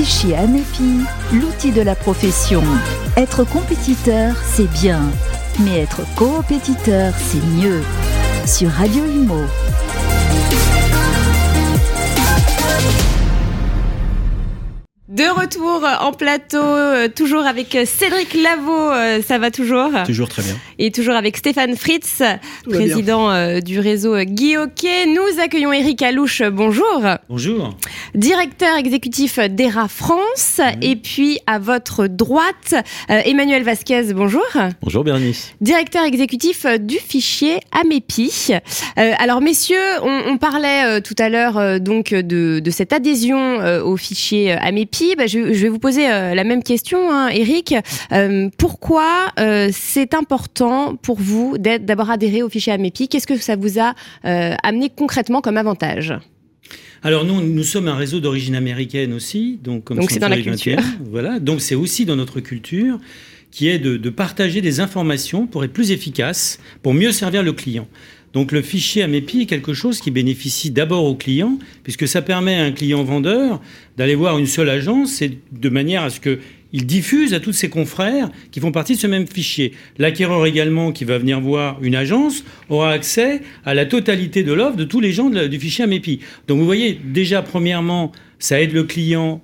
Fichier Amépi, l'outil de la profession. Être compétiteur, c'est bien, mais être coopétiteur, c'est mieux. Sur Radio Imo. De retour en plateau, euh, toujours avec Cédric Lavaux, euh, ça va toujours? Toujours très bien. Et toujours avec Stéphane Fritz, président euh, du réseau Guy Nous accueillons Eric Alouche, bonjour. Bonjour. Directeur exécutif d'ERA France. Et puis à votre droite, Emmanuel Vasquez, bonjour. Bonjour Bernice. Directeur exécutif du fichier AMEPI. alors messieurs, on, parlait tout à l'heure donc de, de, cette adhésion au fichier AMEPI bah, je, vais vous poser euh, la même question, hein, Eric. Euh, pourquoi euh, c'est important pour vous d'avoir adhéré au fichier AMEPI? Qu'est-ce que ça vous a amené concrètement comme avantage? Alors nous, nous sommes un réseau d'origine américaine aussi, donc comme c'est dans la culture. Voilà, donc c'est aussi dans notre culture qui est de, de, partager des informations pour être plus efficace, pour mieux servir le client. Donc le fichier AMEPI est quelque chose qui bénéficie d'abord au client, puisque ça permet à un client vendeur d'aller voir une seule agence et de manière à ce qu'il diffuse à tous ses confrères qui font partie de ce même fichier. L'acquéreur également qui va venir voir une agence aura accès à la totalité de l'offre de tous les gens du fichier AMEPI. Donc vous voyez, déjà premièrement, ça aide le client,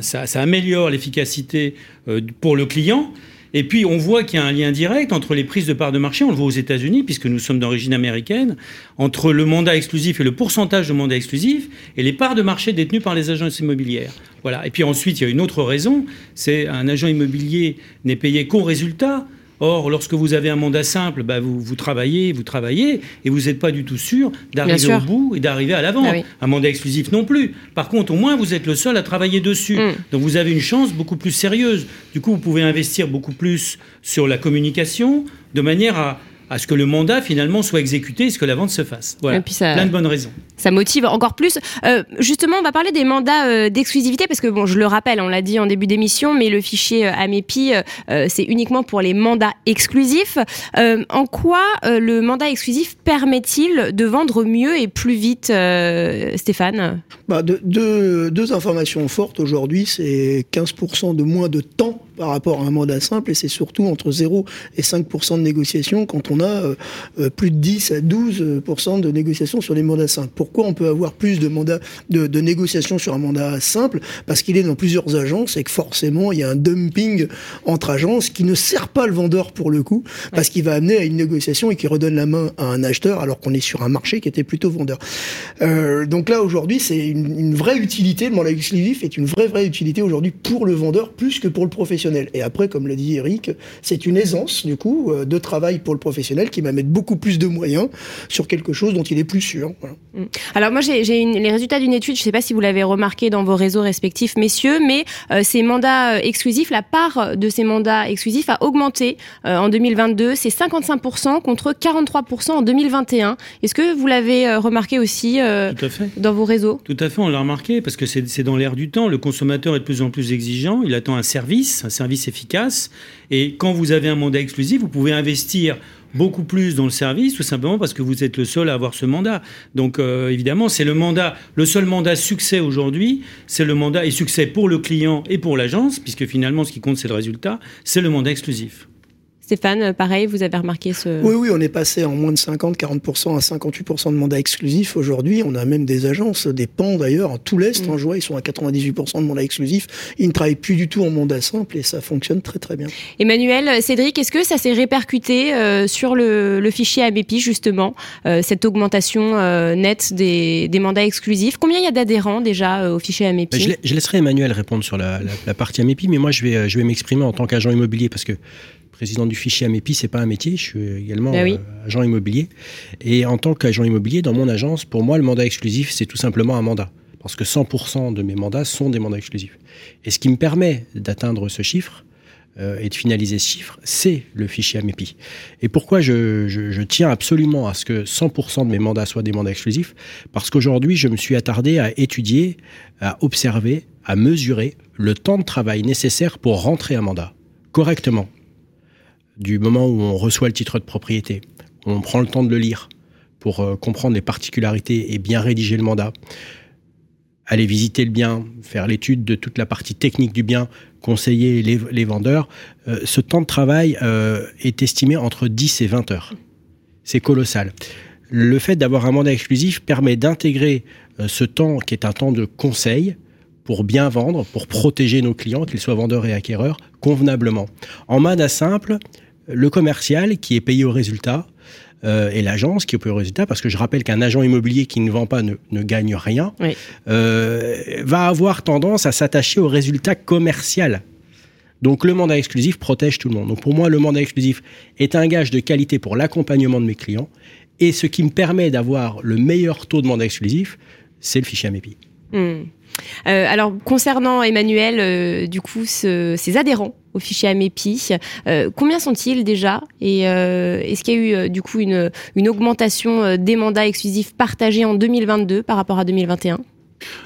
ça, améliore l'efficacité euh, pour le client. Et puis, on voit qu'il y a un lien direct entre les prises de parts de marché, on le voit aux États-Unis, puisque nous sommes d'origine américaine, entre le mandat exclusif et le pourcentage de mandat exclusif et les parts de marché détenues par les agences immobilières. Voilà. Et puis ensuite, il y a une autre raison, c'est un agent immobilier n'est payé qu'au résultat. Or, lorsque vous avez un mandat simple, bah, vous, vous travaillez, vous travaillez, et vous n'êtes pas du tout sûr d'arriver au bout et d'arriver à l'avant. Ah un mandat exclusif non plus. Par contre, au moins, vous êtes le seul à travailler dessus. Mm. Donc, vous avez une chance beaucoup plus sérieuse. Du coup, vous pouvez investir beaucoup plus sur la communication, de manière à, à ce que le mandat finalement soit exécuté et ce que la vente se fasse. Voilà, plein de bonnes raisons. Ça motive encore plus. Euh, justement, on va parler des mandats euh, d'exclusivité parce que bon, je le rappelle, on l'a dit en début d'émission, mais le fichier euh, AMEPI, c'est uniquement pour les mandats exclusifs. en quoi le mandat exclusif permet-il de vendre mieux et plus vite, Stéphane? Bah, deux informations fortes aujourd'hui, c'est 15% de moins de temps par rapport à un mandat simple et c'est surtout entre 0 et 5% de négociation quand on a euh, euh, plus de 10 à 12% de négociation sur les mandats simples. Pourquoi on peut avoir plus de mandats de, de négociations sur un mandat simple? Parce qu'il est dans plusieurs agences et que forcément il y a un dumping entre agences qui ne sert pas le vendeur pour le coup parce qu'il va amener à une négociation et qui redonne la main à un acheteur alors qu'on est sur un marché qui était plutôt vendeur. Euh, donc là aujourd'hui c'est une, une, vraie utilité, le mandat exclusif est une vraie vraie utilité aujourd'hui pour le vendeur plus que pour le professionnel. Et après, comme l'a dit Eric, c'est une aisance, du coup, euh, de travail pour le professionnel qui va mettre beaucoup plus de moyens sur quelque chose dont il est plus sûr. Mm. Alors moi, j'ai les résultats d'une étude, je ne sais pas si vous l'avez remarqué dans vos réseaux respectifs, messieurs, mais euh, ces mandats euh, exclusifs, la part de ces mandats exclusifs a augmenté en 2022. C'est 55% contre 43% en 2021. Est-ce que vous l'avez remarqué aussi dans vos réseaux? Tout à fait, on l'a remarqué parce que c'est dans l'air du temps. Le consommateur est de plus en plus exigeant. Il attend un service, un service efficace. Et quand vous avez un mandat exclusif, vous pouvez investir beaucoup plus dans le service, tout simplement parce que vous êtes le seul à avoir ce mandat. Donc euh, évidemment, c'est le mandat, le seul mandat succès aujourd'hui, c'est le mandat et succès pour le client et pour l'agence, puisque finalement ce qui compte c'est le résultat, c'est le mandat exclusif. Stéphane, pareil, vous avez remarqué ce... Oui, oui, on est passé en moins de 50, 40% à 58% de mandats exclusifs. Aujourd'hui, on a même des agences, des pans d'ailleurs, en tout l'Est, mm. en joie, ils sont à 98% de mandats exclusifs. Ils ne travaillent plus du tout en mandat simple et ça fonctionne très très bien. Emmanuel, Cédric, est-ce que ça s'est répercuté euh, sur le, fichier ABP justement, euh, cette augmentation euh, nette des, mandats exclusifs? Combien il y a d'adhérents déjà au fichier AMEPI je, je, laisserai Emmanuel répondre sur la, partie AMEPI, mais moi je vais, je vais m'exprimer en tant qu'agent immobilier parce que président du fichier AMEPI, c'est pas un métier. Je suis également bah euh, agent immobilier. Et en tant qu'agent immobilier, dans mon agence, pour moi, le mandat exclusif, c'est tout simplement un mandat. Parce que 100% de mes mandats sont des mandats exclusifs. Et ce qui me permet d'atteindre ce chiffre, euh, et de finaliser ce chiffre, c'est le fichier AMEPI. Et pourquoi je, je, tiens absolument à ce que 100% de mes mandats soient des mandats exclusifs? Parce qu'aujourd'hui, je me suis attardé à étudier, à observer, à mesurer le temps de travail nécessaire pour rentrer un mandat correctement, du moment où on reçoit le titre de propriété, on prend le temps de le lire pour euh, comprendre les particularités et bien rédiger le mandat, aller visiter le bien, faire l'étude de toute la partie technique du bien, conseiller les, vendeurs, euh, ce temps de travail euh, est estimé entre 10 et 20 heures. C'est colossal. Le fait d'avoir un mandat exclusif permet d'intégrer ce temps qui est un temps de conseil pour bien vendre, pour protéger nos clients, qu'ils soient vendeurs et acquéreurs, convenablement. En mandat simple, le commercial qui est payé au résultat euh, et l'agence qui est payé au résultat, parce que je rappelle qu'un agent immobilier qui ne vend pas ne, gagne rien, euh, va avoir tendance à s'attacher au résultat commercial. Donc le mandat exclusif protège tout le monde. Donc pour moi, le mandat exclusif est un gage de qualité pour l'accompagnement de mes clients. Et ce qui me permet d'avoir le meilleur taux de mandat exclusif, c'est le fichier AMEPI. Hmm. Euh, alors concernant Emmanuel, euh, du coup, ses adhérents au fichier AMEPI, euh, combien sont-ils déjà Et est-ce qu'il y a eu du coup une, une augmentation des mandats exclusifs partagés en 2022 par rapport à 2021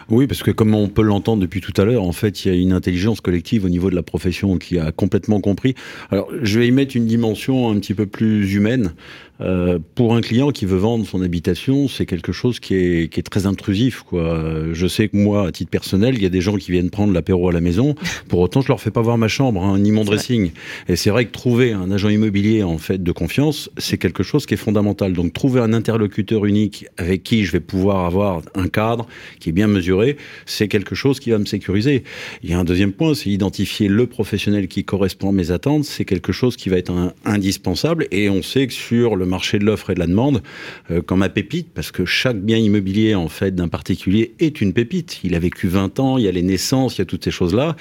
oui, parce que comme on peut l'entendre depuis tout à l'heure, en fait, il y a une intelligence collective au niveau de la profession qui a complètement compris. Alors, je vais y mettre une dimension un petit peu plus humaine. Euh, pour un client qui veut vendre son habitation, c'est quelque chose qui est, qui est, très intrusif. Quoi. Je sais que moi, à titre personnel, il y a des gens qui viennent prendre l'apéro à la maison. Pour autant, je leur fais pas voir ma chambre, hein, ni mon dressing. Et c'est vrai que trouver un agent immobilier en fait de confiance, c'est quelque chose qui est fondamental. Donc, trouver un interlocuteur unique avec qui je vais pouvoir avoir un cadre qui est bien mesuré, c'est quelque chose qui va me sécuriser. Il y a un deuxième point, c'est identifier le professionnel qui correspond à mes attentes. C'est quelque chose qui va être indispensable. Et on sait que sur le le marché de l'offre et de la demande euh, comme ma pépite, parce que chaque bien immobilier en fait d'un particulier est une pépite. Il a vécu 20 ans, il y a les naissances, il y a toutes ces choses-là.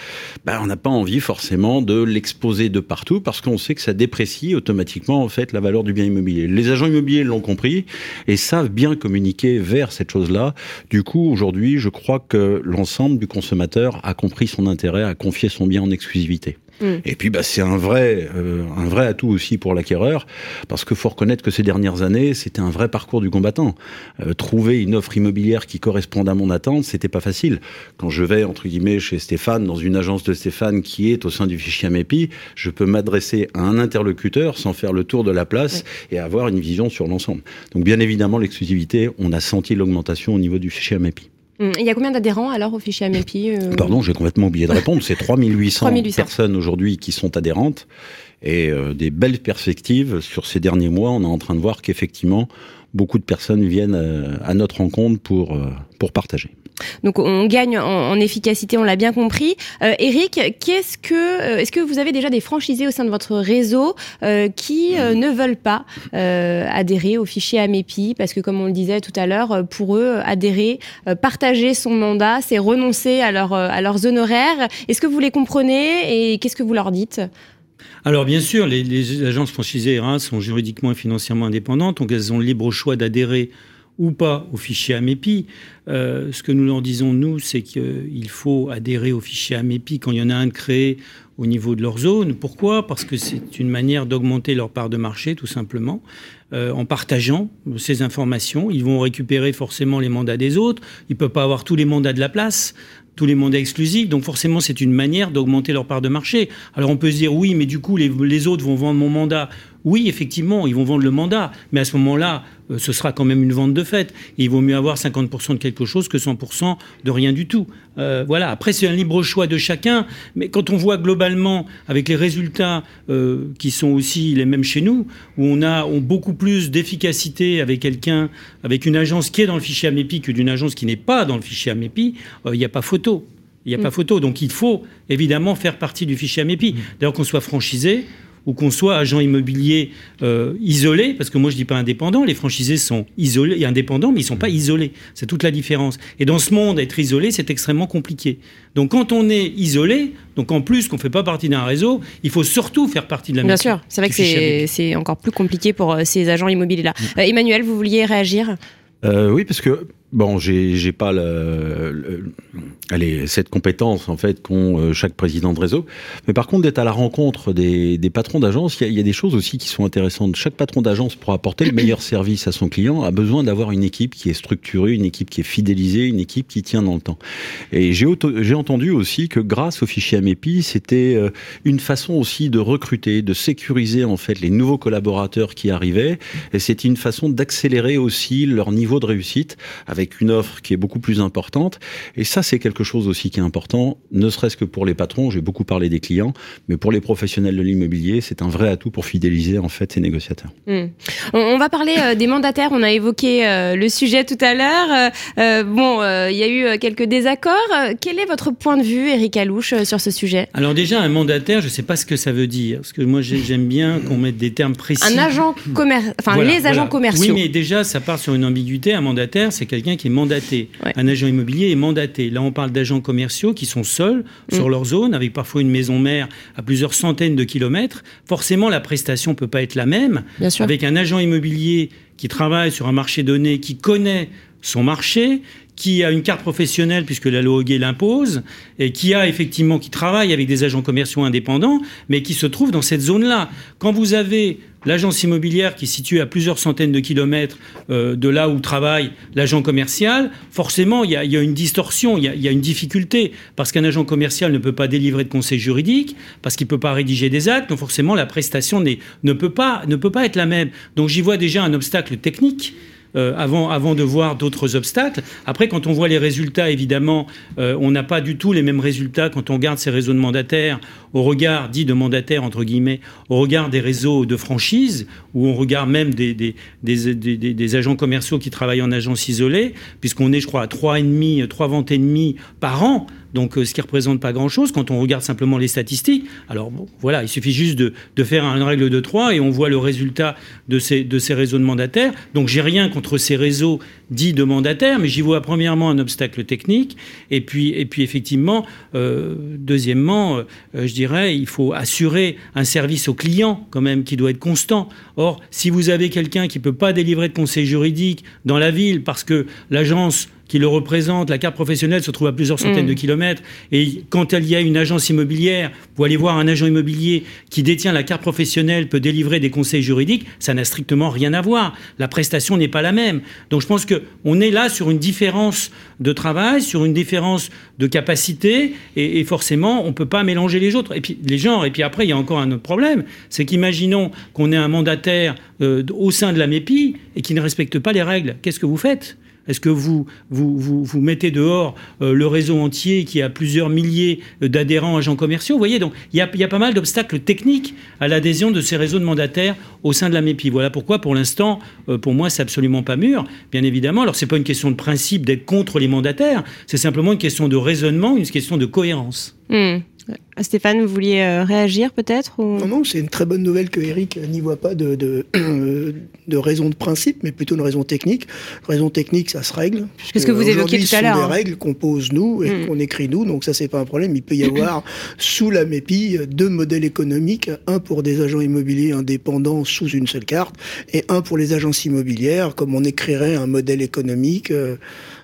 Ben, on n'a pas envie forcément de l'exposer de partout parce qu'on sait que ça déprécie automatiquement en fait la valeur du bien immobilier. Les agents immobiliers l'ont compris et savent bien communiquer vers cette chose-là. Du coup, aujourd'hui, je crois que l'ensemble du consommateur a compris son intérêt à confier son bien en exclusivité. Mm. Et puis, bah, c'est un vrai, euh, un vrai atout aussi pour l'acquéreur, parce qu'il faut reconnaître que ces dernières années, c'était un vrai parcours du combattant. Euh, trouver une offre immobilière qui corresponde à mon attente, c'était pas facile. Quand je vais entre guillemets chez Stéphane, dans une agence de Stéphane qui est au sein du fichier AMEPI, je peux m'adresser à un interlocuteur sans faire le tour de la place et avoir une vision sur l'ensemble. Donc, bien évidemment, l'exclusivité, on a senti l'augmentation au niveau du fichier AMEPI. Hum, il y a combien d'adhérents alors au fichier AMEPI euh Pardon, j'ai complètement oublié de répondre. C'est 3800, personnes aujourd'hui qui sont adhérentes et euh, des belles perspectives sur ces derniers mois. On est en train de voir qu'effectivement, beaucoup de personnes viennent euh, à notre rencontre pour, pour partager. Donc on gagne en, efficacité, on l'a bien compris. Euh, Eric, qu'est-ce que, euh, est-ce que vous avez déjà des franchisés au sein de votre réseau euh, qui ne veulent pas adhérer au fichier AMEPI? Parce que comme on le disait tout à l'heure, pour eux, adhérer, partager son mandat, c'est renoncer à, leur, à leurs honoraires. Est-ce que vous les comprenez et qu'est-ce que vous leur dites? Alors bien sûr, les, les agences franchisées sont juridiquement et financièrement indépendantes, donc elles ont le libre choix d'adhérer ou pas au fichier AMEPI. Euh, ce que nous leur disons, nous, c'est qu'il faut adhérer au fichier AMEPI quand il y en a un créé au niveau de leur zone. Pourquoi? Parce que c'est une manière d'augmenter leur part de marché, tout simplement. Euh, en partageant ces informations, ils vont récupérer forcément les mandats des autres. Ils ne peuvent pas avoir tous les mandats de la place tous les mandats exclusifs. Donc forcément, c'est une manière d'augmenter leur part de marché. Alors on peut se dire oui, mais du coup, les, autres vont vendre mon mandat. Oui, effectivement, ils vont vendre le mandat. Mais à ce moment-là, ce sera quand même une vente de fait. il vaut mieux avoir 50% de quelque chose que 100% de rien du tout. Euh, voilà. Après, c'est un libre choix de chacun. Mais quand on voit globalement, avec les résultats euh, qui sont aussi les mêmes chez nous, où on a beaucoup plus d'efficacité avec quelqu'un, avec une agence qui est dans le fichier AMEPI que d'une agence qui n'est pas dans le fichier AMEPI, il n'y a pas photo. Il n'y a pas mm. photo. Donc il faut évidemment faire partie du fichier AMEPI. D'ailleurs, qu'on soit franchisé, ou qu'on soit agent immobilier euh, isolé, parce que moi je dis pas indépendant, les franchisés sont isolés et indépendants, mais ils sont pas isolés. C'est toute la différence. Et dans ce monde, être isolé, c'est extrêmement compliqué. Donc quand on est isolé, donc en plus qu'on fait pas partie d'un réseau, il faut surtout faire partie de la Bien sûr, c'est vrai que c'est encore plus compliqué pour euh, ces agents immobiliers-là. Mm. Euh, Emmanuel, vous vouliez réagir? Oui, parce que Bon, j'ai pas cette compétence en fait qu'ont euh, chaque président de réseau. Mais par contre, d'être à la rencontre des, patrons d'agence, il y, a des choses aussi qui sont intéressantes. Chaque patron d'agence, pour apporter le meilleur service à son client, a besoin d'avoir une équipe qui est structurée, une équipe qui est fidélisée, une équipe qui tient dans le temps. Et j'ai entendu aussi que grâce au fichier AMEPI, c'était euh, une façon aussi de recruter, de sécuriser en fait les nouveaux collaborateurs qui arrivaient. Et c'était une façon d'accélérer aussi leur niveau de réussite avec avec une offre qui est beaucoup plus importante. Et ça, c'est quelque chose aussi qui est important, ne serait-ce que pour les patrons. J'ai beaucoup parlé des clients, mais pour les professionnels de l'immobilier, c'est un vrai atout pour fidéliser en fait ces négociateurs. Hmm. On, va parler euh, des mandataires. On a évoqué euh, le sujet tout à l'heure. Euh, bon, il y a eu quelques désaccords. Quel est votre point de vue, Eric Alouche, sur ce sujet? Alors déjà, un mandataire, je ne sais pas ce que ça veut dire, parce que moi j'aime bien qu'on mette des termes précis. Un agent commercial, enfin les agents commerciaux. Oui, mais déjà, ça part sur une ambiguïté. Un mandataire, c'est quelqu'un qui est mandaté. Un agent immobilier est mandaté. Là, on parle d'agents commerciaux qui sont seuls sur mm. leur zone, avec parfois une maison mère à plusieurs centaines de kilomètres. Forcément, la prestation ne peut pas être la même. Avec un agent immobilier qui travaille sur un marché donné, qui connaît son marché, qui a une carte professionnelle puisque la loi Hoguet l'impose et qui travaille avec des agents commerciaux indépendants mais qui se trouve dans cette zone-là. Quand vous avez l'agence immobilière qui est située à plusieurs centaines de kilomètres euh, de là où travaille l'agent commercial, forcément, il y, a, une distorsion, il y a, une difficulté, parce qu'un agent commercial ne peut pas délivrer de conseils juridiques, parce qu'il ne peut pas rédiger des actes, donc forcément, la prestation ne peut, pas, ne peut pas être la même. Donc j'y vois déjà un obstacle technique. Euh, avant, avant de voir d'autres obstacles. Après, quand on voit les résultats, évidemment, euh, on n'a pas du tout les mêmes résultats quand on regarde ces réseaux de mandataires au regard, dit de mandataires, entre guillemets, au regard des réseaux de franchise, où on regarde même des, des, des, des agents commerciaux qui travaillent en agence isolée, puisqu'on est, je crois, à 3,5, 3 ventes et demi par an donc euh, ce qui représente pas grand-chose quand on regarde simplement les statistiques. Alors voilà, il suffit juste de, faire une règle de 3 et on voit le résultat de ces, de ces réseaux de mandataires. Donc j'ai rien contre ces réseaux dits de mandataires, mais j'y vois premièrement un obstacle technique et puis, et puis effectivement, euh, deuxièmement, euh, je dirais, il faut assurer un service au client quand même qui doit être constant. Or, si vous avez quelqu'un qui ne peut pas délivrer de conseil juridique dans la ville parce que l'agence qui le représente, la carte professionnelle se trouve à plusieurs centaines mm. de kilomètres. Et quand il y a une agence immobilière, vous allez voir un agent immobilier qui détient la carte professionnelle, peut délivrer des conseils juridiques, ça n'a strictement rien à voir. La prestation n'est pas la même. Donc je pense qu'on est là sur une différence de travail, sur une différence de capacité, et, forcément, on ne peut pas mélanger les autres. Et puis les genres. Et puis après, il y a encore un autre problème, c'est qu'imaginons qu'on ait un mandataire euh, au sein de la MEPI et qui ne respecte pas les règles. Qu'est-ce que vous faites? Est-ce que vous, vous, vous, mettez dehors euh, le réseau entier qui a plusieurs milliers d'adhérents agents commerciaux? Vous voyez, donc il y a, y a, pas mal d'obstacles techniques à l'adhésion de ces réseaux de mandataires au sein de la MEPI. Voilà pourquoi, pour l'instant, euh, pour moi, c'est absolument pas mûr, bien évidemment. Alors, c'est pas une question de principe d'être contre les mandataires, c'est simplement une question de raisonnement, une question de cohérence. Hmm. Euh, Stéphane, vous vouliez euh, réagir peut-être Non, non, c'est une très bonne nouvelle que Eric n'y voit pas de, de, raison de principe, mais plutôt une raison technique. Raison technique, ça se règle. Parce que vous évoquiez tout à l'heure. Ce sont des hein. règles qu'on pose nous et hmm. qu'on écrit nous, donc ça, c'est pas un problème. Il peut y avoir sous la MEPI deux modèles économiques, un pour des agents immobiliers indépendants sous une seule carte et un pour les agences immobilières, comme on écrirait un modèle économique. Euh,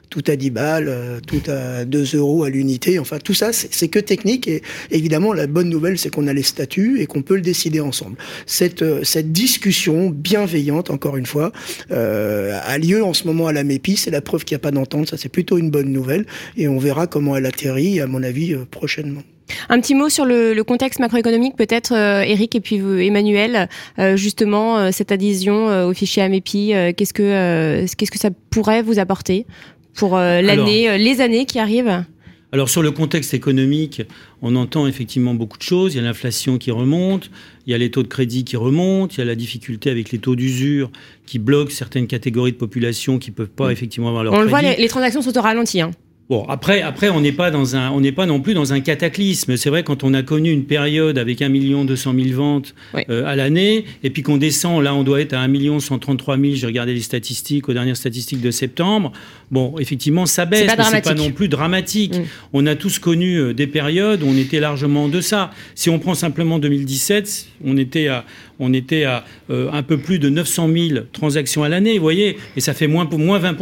tout à 10 balles, euh, tout à 2 euros à l'unité. Enfin, tout ça, c'est que technique. Et évidemment, la bonne nouvelle, c'est qu'on a les statuts et qu'on peut le décider ensemble. Cette, euh, cette discussion bienveillante, encore une fois, euh, a lieu en ce moment à la MEPI. C'est la preuve qu'il n'y a pas d'entente. Ça, c'est plutôt une bonne nouvelle. Et on verra comment elle atterrit, à mon avis, prochainement. Un petit mot sur le, contexte macroéconomique, peut-être, Eric et puis Emmanuel. justement, cette adhésion au fichier AMEPI, qu'est-ce que qu'est-ce que ça pourrait vous apporter pour euh, l'année, euh, les années qui arrivent alors sur le contexte économique, on entend effectivement beaucoup de choses. Il y a l'inflation qui remonte, il y a les taux de crédit qui remontent, il y a la difficulté avec les taux d'usure qui bloquent certaines catégories de population qui ne peuvent pas mm. effectivement avoir leur on crédit. On le voit, les, transactions sont au ralenti. Hein. Bon, après, après on n'est pas dans un, on n'est pas non plus dans un cataclysme. C'est vrai quand on a connu une période avec 1 million 200 000 ventes euh, à l'année, et puis qu'on descend, là, on doit être à 1 million 133 000. J'ai regardé les statistiques aux dernières statistiques de septembre. Bon, effectivement, ça baisse, mais c'est pas non plus dramatique. Mm. On a tous connu euh, des périodes où on était largement en deçà. Si on prend simplement 2017, on était à, on était à euh, un peu plus de 900 000 transactions à l'année, vous voyez, et ça fait moins, moins 20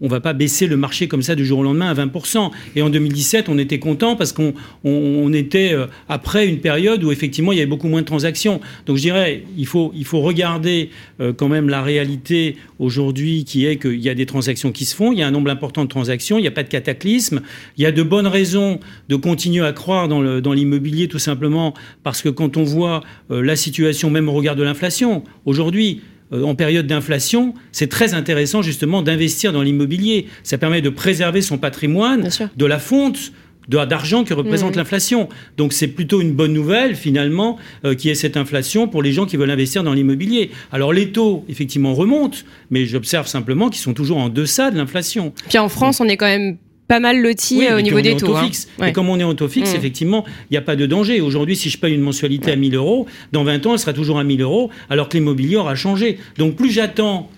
on va pas baisser le marché comme ça du jour au lendemain à 20%. Et en 2017, on était content parce qu'on on, était euh, après une période où effectivement il y avait beaucoup moins de transactions. Donc je dirais, il faut, il faut regarder euh, quand même la réalité aujourd'hui qui est qu'il y a des transactions qui se font, il y a un nombre important de transactions, il n'y a pas de cataclysme, il y a de bonnes raisons de continuer à croire dans l'immobilier tout simplement parce que quand on voit euh, la situation même au regard de l'inflation, aujourd'hui, en période d'inflation, c'est très intéressant justement d'investir dans l'immobilier. Ça permet de préserver son patrimoine de la fonte d'argent que représente mmh. l'inflation. Donc c'est plutôt une bonne nouvelle finalement euh, qui est cette inflation pour les gens qui veulent investir dans l'immobilier. Alors les taux effectivement remontent, mais j'observe simplement qu'ils sont toujours en deçà de l'inflation. Puis en France, on est quand même pas mal loti euh, au niveau des taux. Hein. Fixe. Et comme on est en taux fixe, mmh. effectivement, il n'y a pas de danger. Aujourd'hui, si je paye une mensualité à 1000 euros, dans 20 ans, elle sera toujours à 1000 euros, alors que l'immobilier aura changé. Donc plus j'attends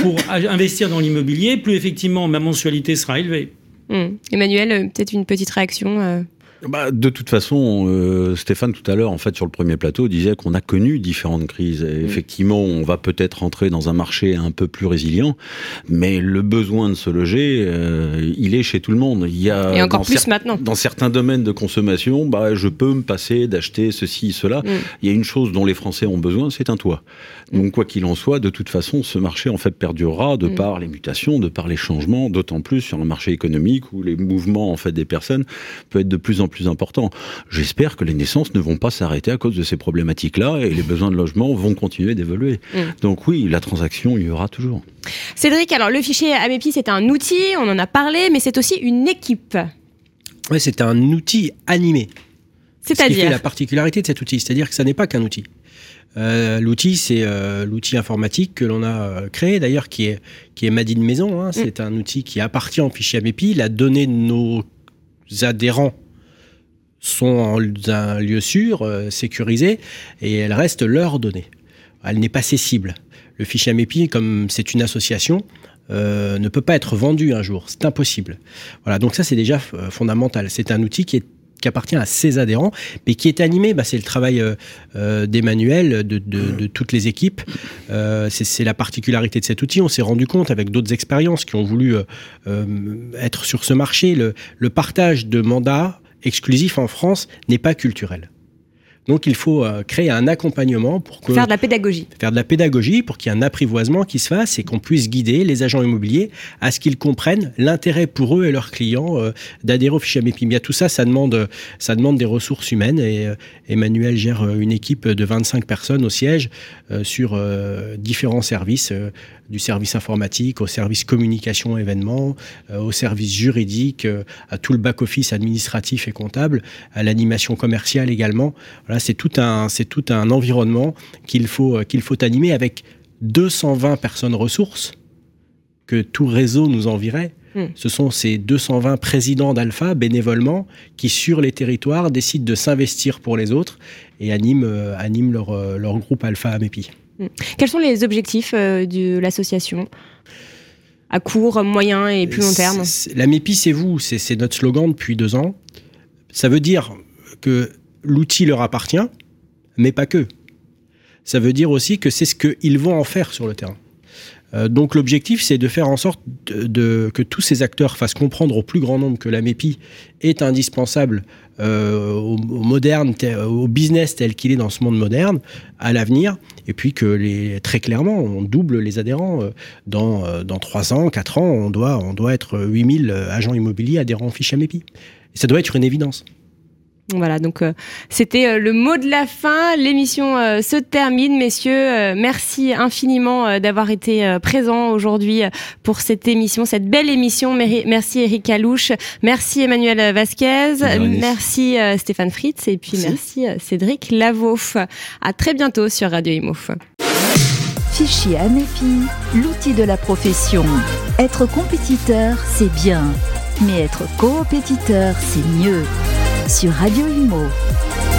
pour investir dans l'immobilier, plus effectivement ma mensualité sera élevée. Mmh. Emmanuel, euh, peut-être une petite réaction euh, bah, de toute façon, euh, Stéphane tout à l'heure, en fait, sur le premier plateau, disait qu'on a connu différentes crises. Mm. effectivement, on va peut-être rentrer dans un marché un peu plus résilient, mais le besoin de se loger, euh, il est chez tout le monde. Il y a et encore plus maintenant. Dans certains domaines de consommation, bah, je peux me passer d'acheter ceci, cela. Mm. Il y a une chose dont les Français ont besoin, c'est un toit. Mm. Donc, quoi qu'il en soit, de toute façon, ce marché en fait perdurera de par les mutations, de par les changements, d'autant plus sur un marché économique où les mouvements en fait des personnes peuvent être de plus en plus plus important. J'espère que les naissances ne vont pas s'arrêter à cause de ces problématiques-là et les besoins de logement vont continuer d'évoluer. Mm. Donc oui, la transaction, il y aura toujours. Cédric, alors le fichier AMEPI, c'est un outil, on en a parlé, mais c'est aussi une équipe. Oui, c'est un outil animé. C'est-à-dire la particularité de cet outil, c'est-à-dire que ça n'est pas qu'un outil. Euh, l'outil, c'est euh, l'outil informatique que l'on a euh, créé, d'ailleurs, qui est, qui est Madine Maison. Hein. Mm. C'est un outil qui appartient au fichier AMEPI. La donnée de nos adhérents sont en un lieu sûr, euh, sécurisé, et elles restent leurs données. Elle n'est pas cessible. Le fichier AMEPI, comme c'est une association, euh, ne peut pas être vendu un jour. C'est impossible. Voilà, donc ça c'est déjà euh, fondamental. C'est un outil qui appartient à ses adhérents, mais qui est animé, bah, c'est le travail d'Emmanuel, de, de, toutes les équipes. c'est la particularité de cet outil. On s'est rendu compte avec d'autres expériences qui ont voulu être sur ce marché, le, le partage de mandats exclusif en France n'est pas culturel. Donc il faut euh, créer un accompagnement pour faire de la pédagogie. Faire de la pédagogie pour qu'il y ait un apprivoisement qui se fasse et qu'on puisse guider les agents immobiliers à ce qu'ils comprennent l'intérêt pour eux et leurs clients euh, d'adhérer au fichier MEPIMIA. Tout ça, ça demande, ça demande des ressources humaines et euh, Emmanuel gère une équipe de 25 personnes au siège sur différents services du service informatique au service communication événements, au service juridique, à tout le back-office administratif et comptable, à l'animation commerciale également c'est tout un, c'est tout un environnement qu'il faut, qu'il faut animer avec 220 personnes ressources que tout réseau nous envirait. Hmm. Ce sont ces 220 présidents d'Alpha, bénévolement, qui, sur les territoires, décident de s'investir pour les autres et animent, euh, animent leur, euh, leur, groupe Alpha Amepi. Hmm. Quels sont les objectifs euh, de l'association? À court, moyen et plus long terme? L'Amepi, c'est vous, c'est notre slogan depuis deux ans. Ça veut dire que l'outil leur appartient, mais pas que. Ça veut dire aussi que c'est ce qu'ils vont en faire sur le terrain. Euh, donc l'objectif, c'est de faire en sorte que tous ces acteurs fassent comprendre au plus grand nombre que la MEPI est indispensable euh, au, moderne, au business tel qu'il est dans ce monde moderne, à l'avenir, et puis que les, très clairement, on double les adhérents. Euh, dans, dans 3 ans, 4 ans, on doit, on doit être 8000 agents immobiliers adhérents au fichier MEPI. Et ça doit être une évidence. Voilà, donc euh, c'était euh, le mot de la fin. L'émission euh, se termine, messieurs. merci infiniment d'avoir été présents aujourd'hui pour cette émission, cette belle émission. Merci Eric Calouche, merci Emmanuel Vasquez, merci Stéphane Fritz et puis merci, Cédric Lavoff. À très bientôt sur Radio Imo. Fichier Anepi, l'outil de la profession. Être compétiteur, c'est bien, mais être coopétiteur, c'est mieux sur Radio Imo.